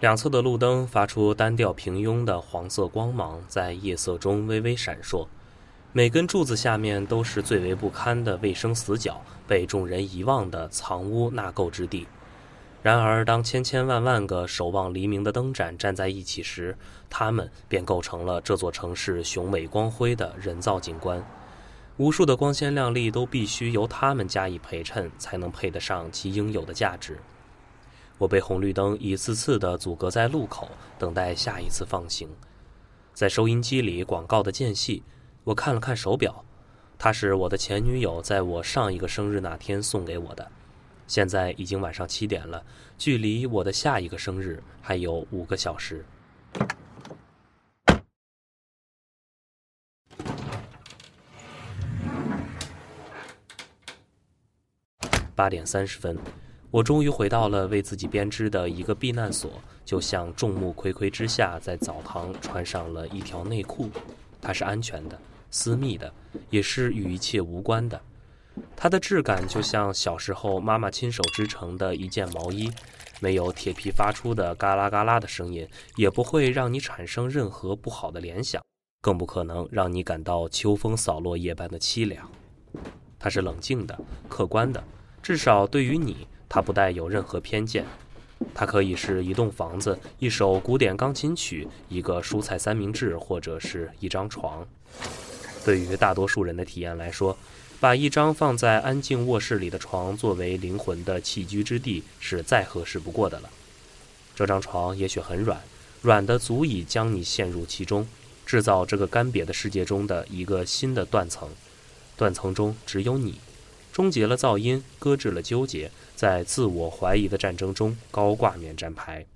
两侧的路灯发出单调平庸的黄色光芒，在夜色中微微闪烁。每根柱子下面都是最为不堪的卫生死角，被众人遗忘的藏污纳垢之地。然而，当千千万万个守望黎明的灯盏站在一起时，它们便构成了这座城市雄伟光辉的人造景观。无数的光鲜亮丽都必须由它们加以陪衬，才能配得上其应有的价值。我被红绿灯一次次的阻隔在路口，等待下一次放行。在收音机里广告的间隙，我看了看手表，它是我的前女友在我上一个生日那天送给我的。现在已经晚上七点了，距离我的下一个生日还有五个小时。八点三十分。我终于回到了为自己编织的一个避难所，就像众目睽睽之下在澡堂穿上了一条内裤，它是安全的、私密的，也是与一切无关的。它的质感就像小时候妈妈亲手织成的一件毛衣，没有铁皮发出的嘎啦嘎啦的声音，也不会让你产生任何不好的联想，更不可能让你感到秋风扫落叶般的凄凉。它是冷静的、客观的，至少对于你。它不带有任何偏见，它可以是一栋房子、一首古典钢琴曲、一个蔬菜三明治，或者是一张床。对于大多数人的体验来说，把一张放在安静卧室里的床作为灵魂的栖居之地是再合适不过的了。这张床也许很软，软的足以将你陷入其中，制造这个干瘪的世界中的一个新的断层。断层中只有你。终结了噪音，搁置了纠结，在自我怀疑的战争中高挂免战牌。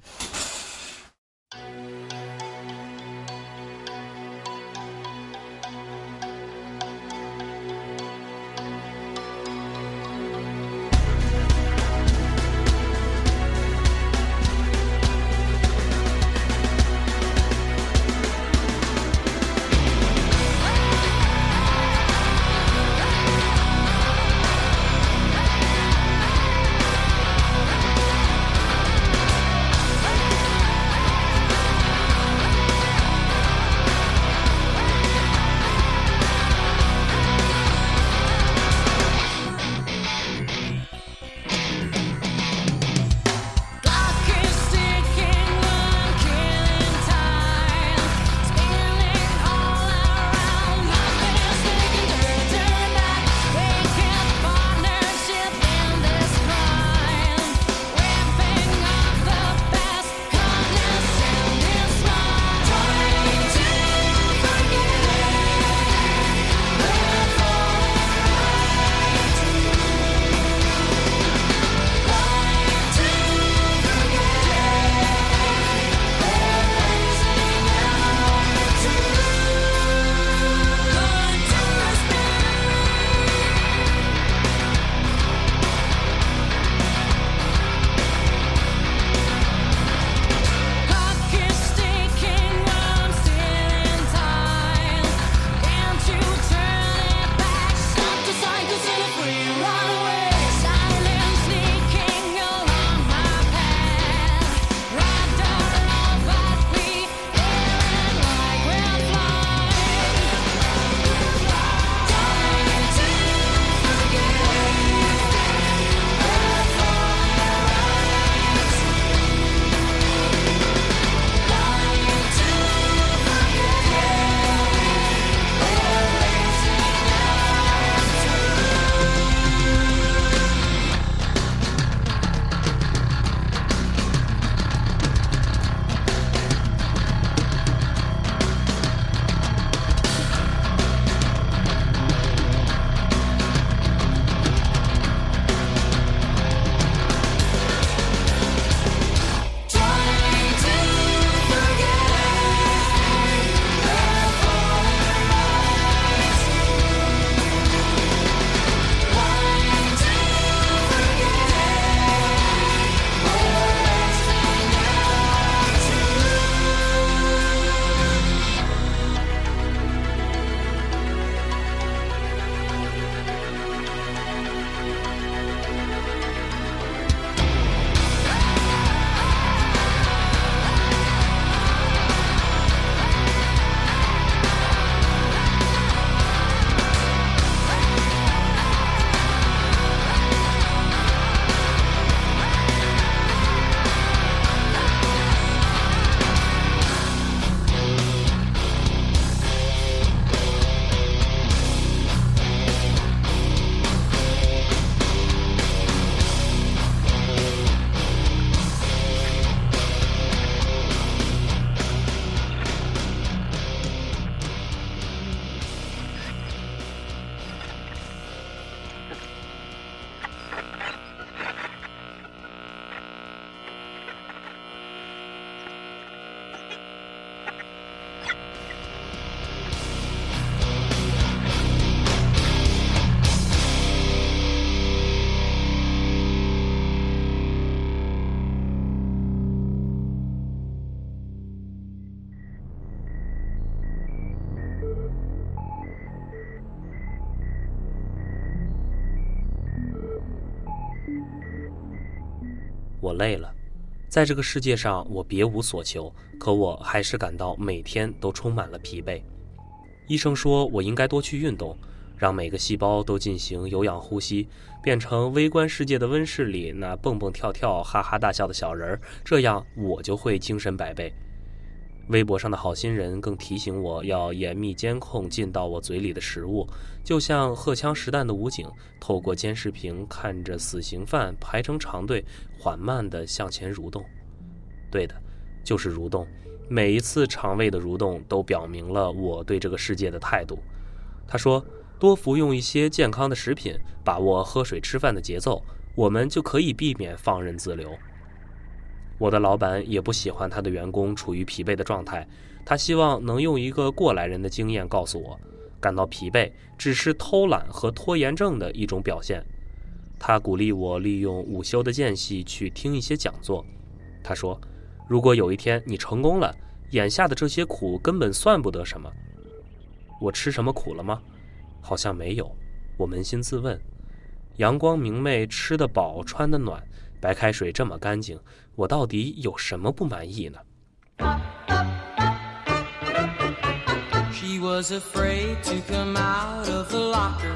我累了，在这个世界上我别无所求，可我还是感到每天都充满了疲惫。医生说我应该多去运动，让每个细胞都进行有氧呼吸，变成微观世界的温室里那蹦蹦跳跳、哈哈大笑的小人儿，这样我就会精神百倍。微博上的好心人更提醒我要严密监控进到我嘴里的食物，就像荷枪实弹的武警透过监视屏看着死刑犯排成长队，缓慢地向前蠕动。对的，就是蠕动。每一次肠胃的蠕动都表明了我对这个世界的态度。他说：“多服用一些健康的食品，把握喝水吃饭的节奏，我们就可以避免放任自流。”我的老板也不喜欢他的员工处于疲惫的状态，他希望能用一个过来人的经验告诉我，感到疲惫只是偷懒和拖延症的一种表现。他鼓励我利用午休的间隙去听一些讲座。他说：“如果有一天你成功了，眼下的这些苦根本算不得什么。”我吃什么苦了吗？好像没有。我扪心自问，阳光明媚，吃得饱，穿得暖。白开水这么干净，我到底有什么不满意呢？She was afraid to come out of the locker.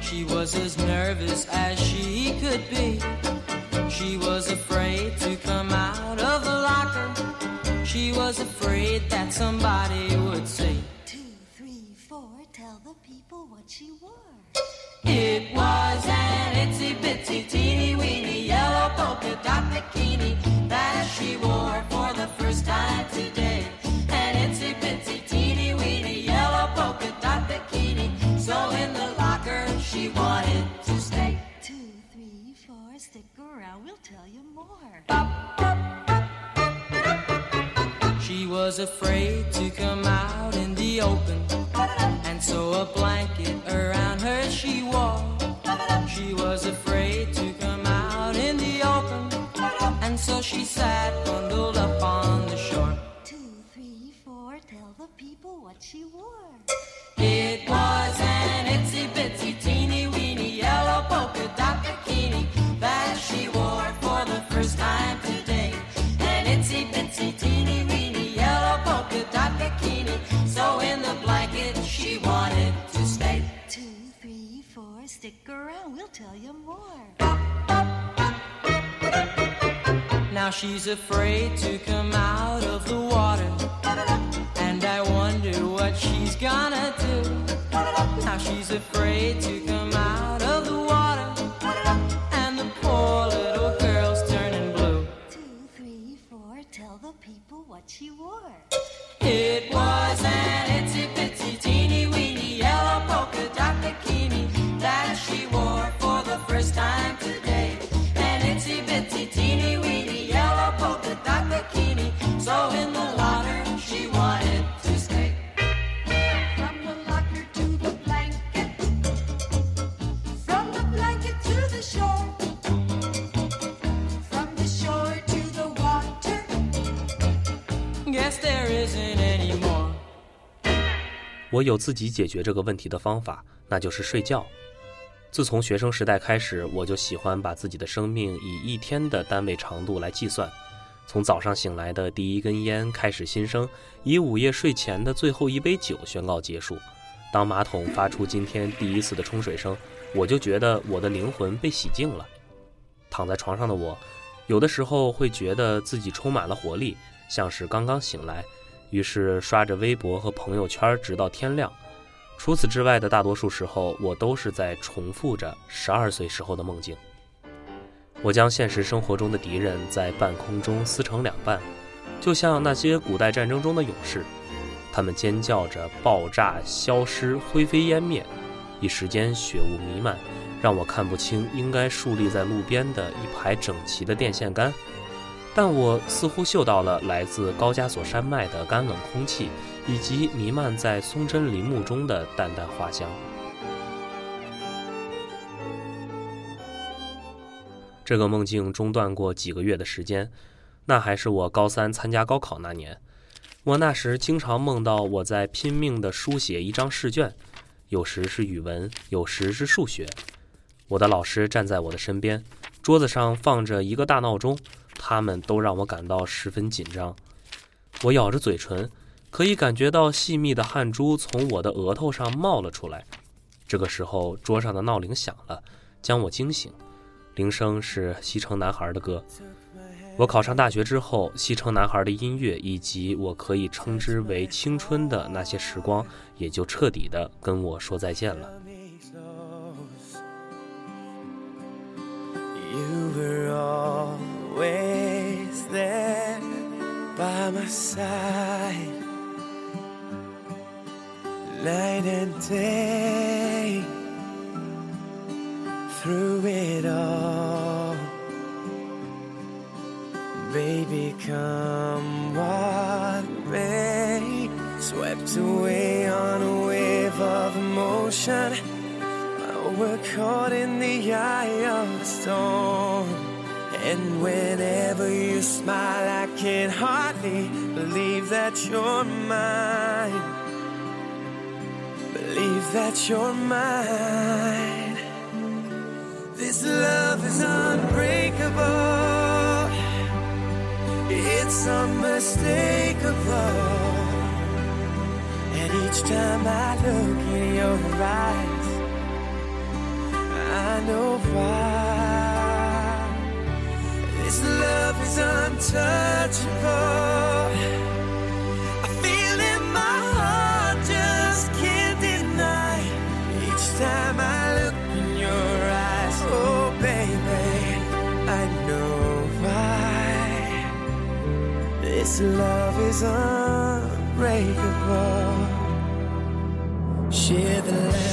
She was as nervous as she could be. She was afraid to come out of the locker. She was afraid that somebody would say, Two, three, four, tell the people what she wore. It was an itsy bitsy teeny weeny yellow polka dot bikini that she wore for the first time today. An itsy bitsy teeny weeny yellow polka dot bikini. So in the locker she wanted to stay. Two, three, four, stick around, we'll tell you more. She was afraid to come out in the open, and so a blanket She was afraid to come out in the open, and so she sat bundled up on the shore. Two, three, four, tell the people what she wore. It was an itsy bitsy teeny weeny yellow polka dot bikini that she wore for the first time stick around, we'll tell you more. Now she's afraid to come out of the water. And I wonder what she's gonna do. Now she's afraid to 我有自己解决这个问题的方法，那就是睡觉。自从学生时代开始，我就喜欢把自己的生命以一天的单位长度来计算，从早上醒来的第一根烟开始新生，以午夜睡前的最后一杯酒宣告结束。当马桶发出今天第一次的冲水声，我就觉得我的灵魂被洗净了。躺在床上的我，有的时候会觉得自己充满了活力，像是刚刚醒来。于是刷着微博和朋友圈，直到天亮。除此之外的大多数时候，我都是在重复着十二岁时候的梦境。我将现实生活中的敌人在半空中撕成两半，就像那些古代战争中的勇士，他们尖叫着爆炸、消失、灰飞烟灭，一时间血雾弥漫，让我看不清应该竖立在路边的一排整齐的电线杆。但我似乎嗅到了来自高加索山脉的干冷空气，以及弥漫在松针林木中的淡淡花香。这个梦境中断过几个月的时间，那还是我高三参加高考那年。我那时经常梦到我在拼命地书写一张试卷，有时是语文，有时是数学。我的老师站在我的身边。桌子上放着一个大闹钟，他们都让我感到十分紧张。我咬着嘴唇，可以感觉到细密的汗珠从我的额头上冒了出来。这个时候，桌上的闹铃响了，将我惊醒。铃声是西城男孩的歌。我考上大学之后，西城男孩的音乐以及我可以称之为青春的那些时光，也就彻底的跟我说再见了。Always there by my side, night and day, through it all. Baby, come what may, swept away on a wave of emotion. We're caught in the eye of the storm. And whenever you smile, I can hardly believe that you're mine. Believe that you're mine. This love is unbreakable. It's unmistakable. And each time I look in your eyes, I know why. Untouchable. I feel in my heart, just can't deny. Each time I look in your eyes, oh baby, I know why. This love is unbreakable. Share the laughter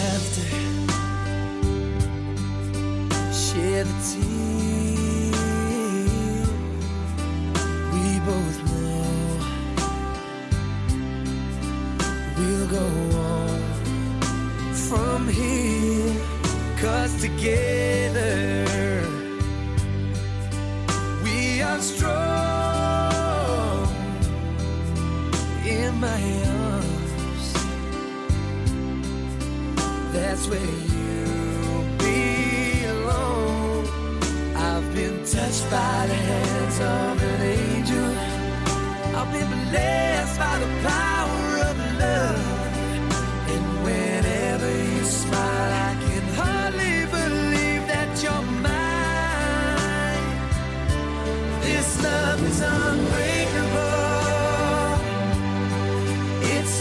Again.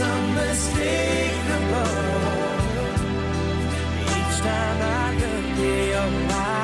Unmistakable. Each time I look in your eyes,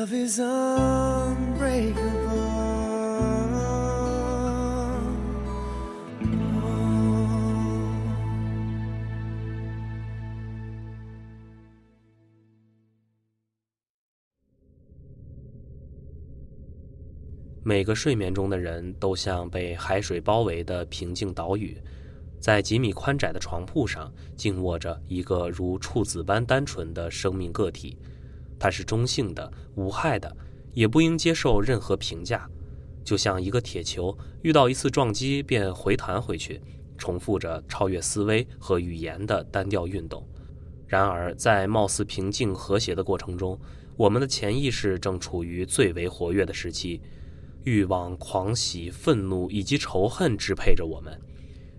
love is unbreakable. 每个睡眠中的人都像被海水包围的平静岛屿，在几米宽窄的床铺上，静卧着一个如处子般单纯的生命个体。它是中性的、无害的，也不应接受任何评价。就像一个铁球遇到一次撞击便回弹回去，重复着超越思维和语言的单调运动。然而，在貌似平静和谐的过程中，我们的潜意识正处于最为活跃的时期，欲望、狂喜、愤怒以及仇恨支配着我们。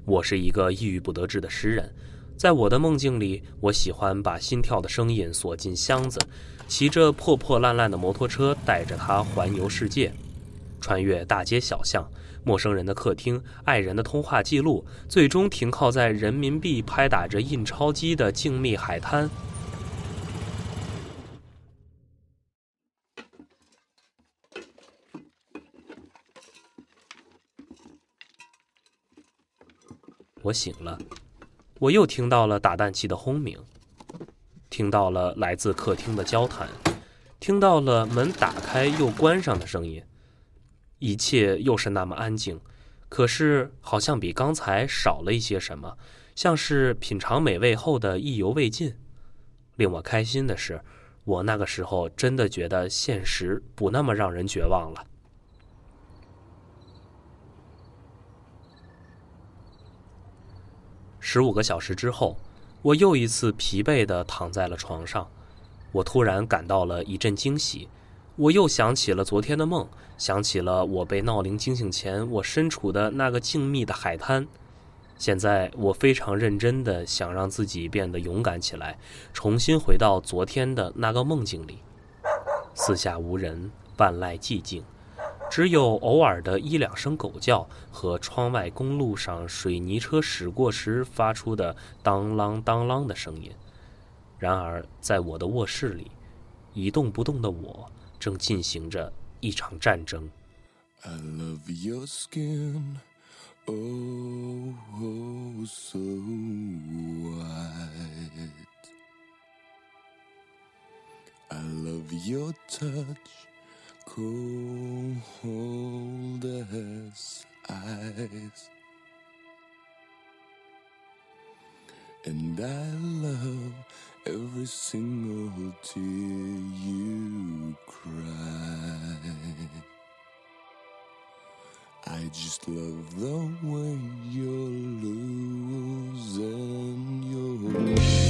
我是一个抑郁不得志的诗人，在我的梦境里，我喜欢把心跳的声音锁进箱子，骑着破破烂烂的摩托车，带着它环游世界，穿越大街小巷、陌生人的客厅、爱人的通话记录，最终停靠在人民币拍打着印钞机的静谧海滩。我醒了，我又听到了打蛋器的轰鸣，听到了来自客厅的交谈，听到了门打开又关上的声音，一切又是那么安静，可是好像比刚才少了一些什么，像是品尝美味后的意犹未尽。令我开心的是，我那个时候真的觉得现实不那么让人绝望了。十五个小时之后，我又一次疲惫地躺在了床上。我突然感到了一阵惊喜，我又想起了昨天的梦，想起了我被闹铃惊醒前我身处的那个静谧的海滩。现在我非常认真地想让自己变得勇敢起来，重新回到昨天的那个梦境里。四下无人，万籁寂静。只有偶尔的一两声狗叫和窗外公路上水泥车驶过时发出的当啷当啷的声音。然而，在我的卧室里，一动不动的我正进行着一场战争。I love your skin, oh, oh so white. I love your touch, cold as. And I love every single tear you cry. I just love the way you're losing your